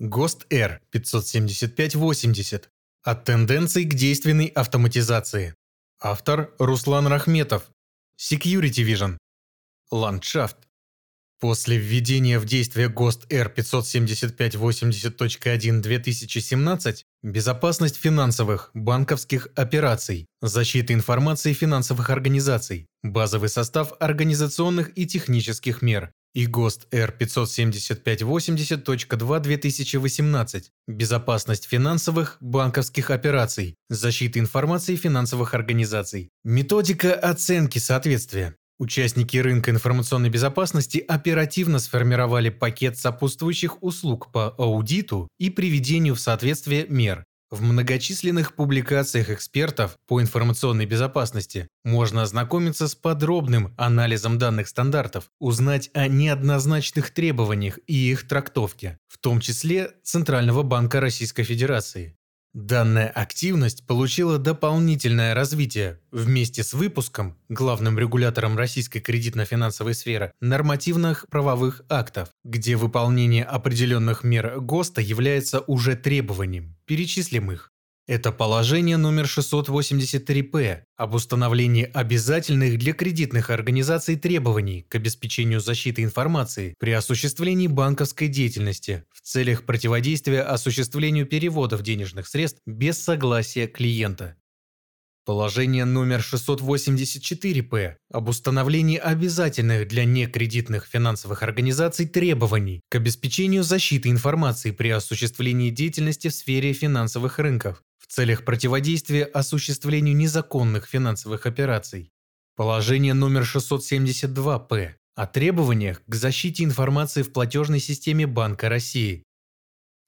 ГОСТ Р 57580. От тенденций к действенной автоматизации. Автор Руслан Рахметов. Security Vision. Ландшафт. После введения в действие ГОСТ Р 57580.1 2017 безопасность финансовых, банковских операций, защита информации финансовых организаций, базовый состав организационных и технических мер, и ГОСТ Р57580.2 2018 «Безопасность финансовых, банковских операций, защита информации финансовых организаций». Методика оценки соответствия. Участники рынка информационной безопасности оперативно сформировали пакет сопутствующих услуг по аудиту и приведению в соответствие мер, в многочисленных публикациях экспертов по информационной безопасности можно ознакомиться с подробным анализом данных стандартов, узнать о неоднозначных требованиях и их трактовке, в том числе Центрального банка Российской Федерации. Данная активность получила дополнительное развитие вместе с выпуском, главным регулятором российской кредитно-финансовой сферы, нормативных правовых актов, где выполнение определенных мер ГОСТа является уже требованием. Перечислим их. Это положение номер 683-П об установлении обязательных для кредитных организаций требований к обеспечению защиты информации при осуществлении банковской деятельности в целях противодействия осуществлению переводов денежных средств без согласия клиента. Положение номер 684-П об установлении обязательных для некредитных финансовых организаций требований к обеспечению защиты информации при осуществлении деятельности в сфере финансовых рынков целях противодействия осуществлению незаконных финансовых операций. Положение номер 672-П о требованиях к защите информации в платежной системе Банка России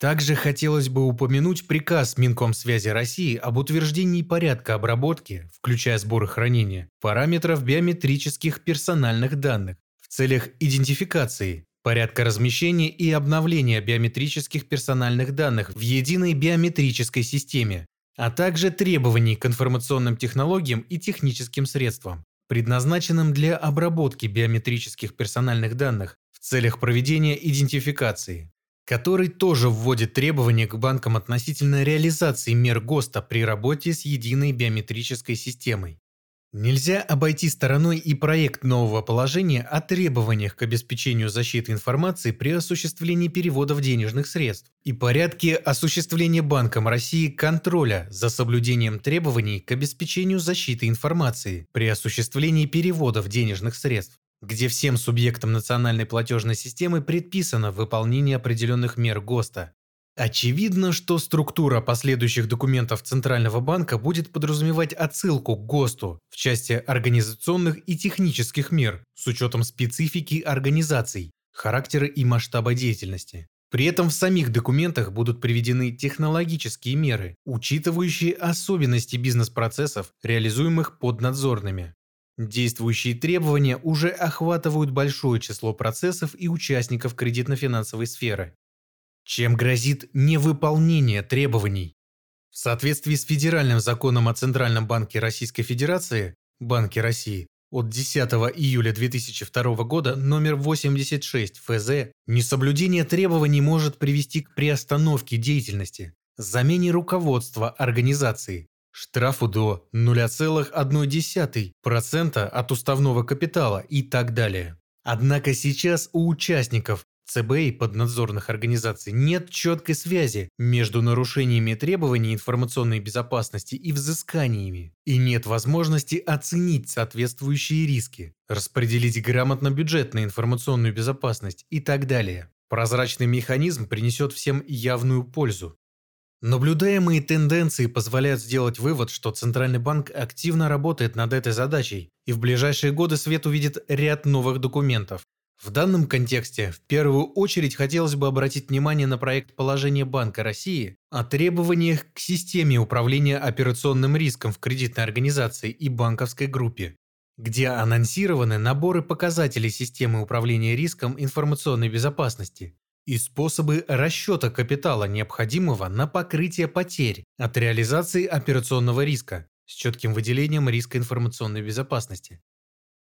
также хотелось бы упомянуть приказ Минкомсвязи России об утверждении порядка обработки, включая сбор и хранение, параметров биометрических персональных данных в целях идентификации, порядка размещения и обновления биометрических персональных данных в единой биометрической системе, а также требований к информационным технологиям и техническим средствам, предназначенным для обработки биометрических персональных данных в целях проведения идентификации который тоже вводит требования к банкам относительно реализации мер ГОСТа при работе с единой биометрической системой. Нельзя обойти стороной и проект нового положения о требованиях к обеспечению защиты информации при осуществлении переводов денежных средств и порядке осуществления Банком России контроля за соблюдением требований к обеспечению защиты информации при осуществлении переводов денежных средств где всем субъектам национальной платежной системы предписано выполнение определенных мер ГОСТа. Очевидно, что структура последующих документов Центрального банка будет подразумевать отсылку к ГОСТу в части организационных и технических мер с учетом специфики организаций, характера и масштаба деятельности. При этом в самих документах будут приведены технологические меры, учитывающие особенности бизнес-процессов, реализуемых поднадзорными. Действующие требования уже охватывают большое число процессов и участников кредитно-финансовой сферы. Чем грозит невыполнение требований? В соответствии с Федеральным законом о Центральном банке Российской Федерации Банке России от 10 июля 2002 года номер 86 ФЗ несоблюдение требований может привести к приостановке деятельности, замене руководства организации, штрафу до 0,1% от уставного капитала и так далее. Однако сейчас у участников ЦБ и поднадзорных организаций нет четкой связи между нарушениями требований информационной безопасности и взысканиями, и нет возможности оценить соответствующие риски, распределить грамотно бюджет на информационную безопасность и так далее. Прозрачный механизм принесет всем явную пользу, Наблюдаемые тенденции позволяют сделать вывод, что Центральный банк активно работает над этой задачей, и в ближайшие годы свет увидит ряд новых документов. В данном контексте в первую очередь хотелось бы обратить внимание на проект положения Банка России о требованиях к системе управления операционным риском в кредитной организации и банковской группе, где анонсированы наборы показателей системы управления риском информационной безопасности, и способы расчета капитала, необходимого на покрытие потерь от реализации операционного риска с четким выделением риска информационной безопасности.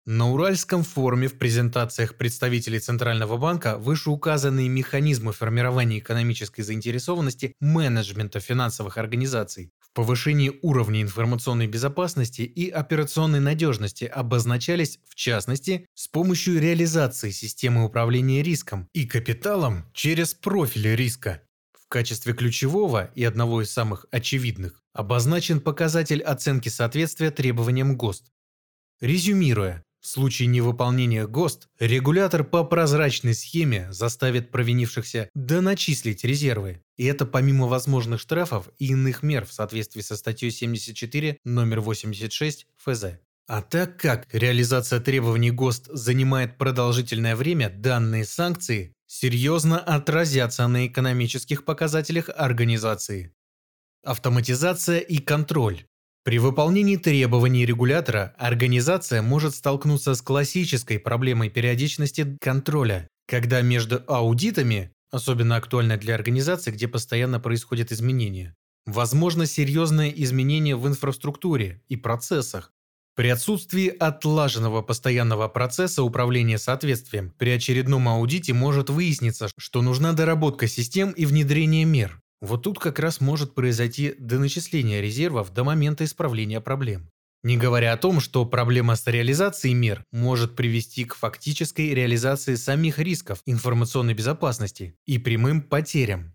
На Уральском форуме в презентациях представителей Центрального банка вышеуказанные механизмы формирования экономической заинтересованности менеджмента финансовых организаций в повышении уровня информационной безопасности и операционной надежности обозначались, в частности, с помощью реализации системы управления риском и капиталом через профили риска. В качестве ключевого и одного из самых очевидных обозначен показатель оценки соответствия требованиям ГОСТ. Резюмируя, в случае невыполнения ГОСТ, регулятор по прозрачной схеме заставит провинившихся доначислить резервы. И это помимо возможных штрафов и иных мер в соответствии со статьей 74 номер 86 ФЗ. А так как реализация требований ГОСТ занимает продолжительное время, данные санкции серьезно отразятся на экономических показателях организации. Автоматизация и контроль. При выполнении требований регулятора организация может столкнуться с классической проблемой периодичности контроля, когда между аудитами, особенно актуально для организаций, где постоянно происходят изменения, возможно серьезное изменение в инфраструктуре и процессах. При отсутствии отлаженного постоянного процесса управления соответствием при очередном аудите может выясниться, что нужна доработка систем и внедрение мер, вот тут как раз может произойти доначисление резервов до момента исправления проблем. Не говоря о том, что проблема с реализацией мер может привести к фактической реализации самих рисков информационной безопасности и прямым потерям.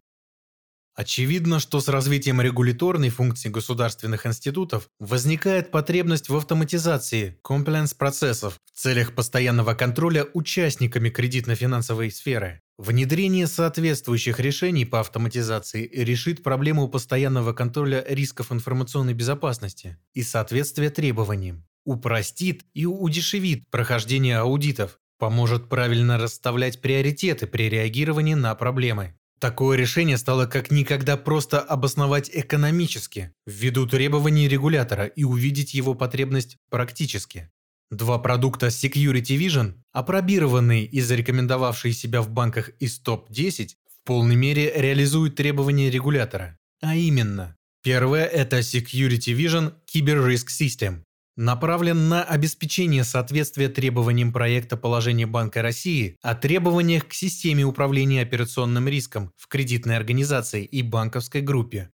Очевидно, что с развитием регуляторной функции государственных институтов возникает потребность в автоматизации compliance процессов в целях постоянного контроля участниками кредитно-финансовой сферы. Внедрение соответствующих решений по автоматизации решит проблему постоянного контроля рисков информационной безопасности и соответствия требованиям, упростит и удешевит прохождение аудитов, поможет правильно расставлять приоритеты при реагировании на проблемы. Такое решение стало как никогда просто обосновать экономически, ввиду требований регулятора и увидеть его потребность практически. Два продукта Security Vision, опробированные и зарекомендовавшие себя в банках из топ-10, в полной мере реализуют требования регулятора. А именно, первое – это Security Vision Cyber Risk System, направлен на обеспечение соответствия требованиям проекта положения Банка России о требованиях к системе управления операционным риском в кредитной организации и банковской группе,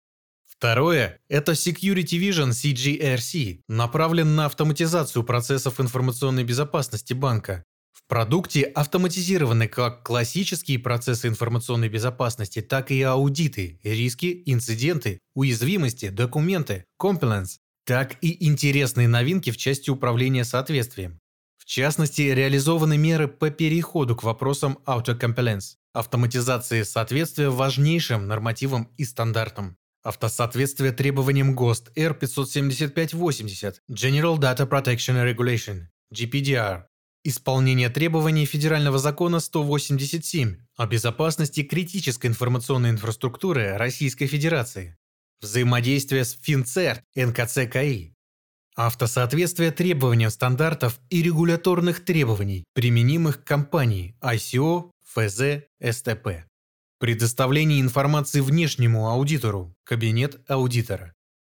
Второе – это Security Vision CGRC, направлен на автоматизацию процессов информационной безопасности банка. В продукте автоматизированы как классические процессы информационной безопасности, так и аудиты, риски, инциденты, уязвимости, документы, compliance, так и интересные новинки в части управления соответствием. В частности, реализованы меры по переходу к вопросам auto-compliance, автоматизации соответствия важнейшим нормативам и стандартам. Автосоответствие требованиям ГОСТ R57580 General Data Protection Regulation GPDR. Исполнение требований Федерального закона 187 о безопасности критической информационной инфраструктуры Российской Федерации. Взаимодействие с ФинЦЕРТ НКЦКИ. Автосоответствие требованиям стандартов и регуляторных требований, применимых к компании ICO, ФЗ, СТП. Предоставление информации внешнему аудитору. Кабинет аудитора.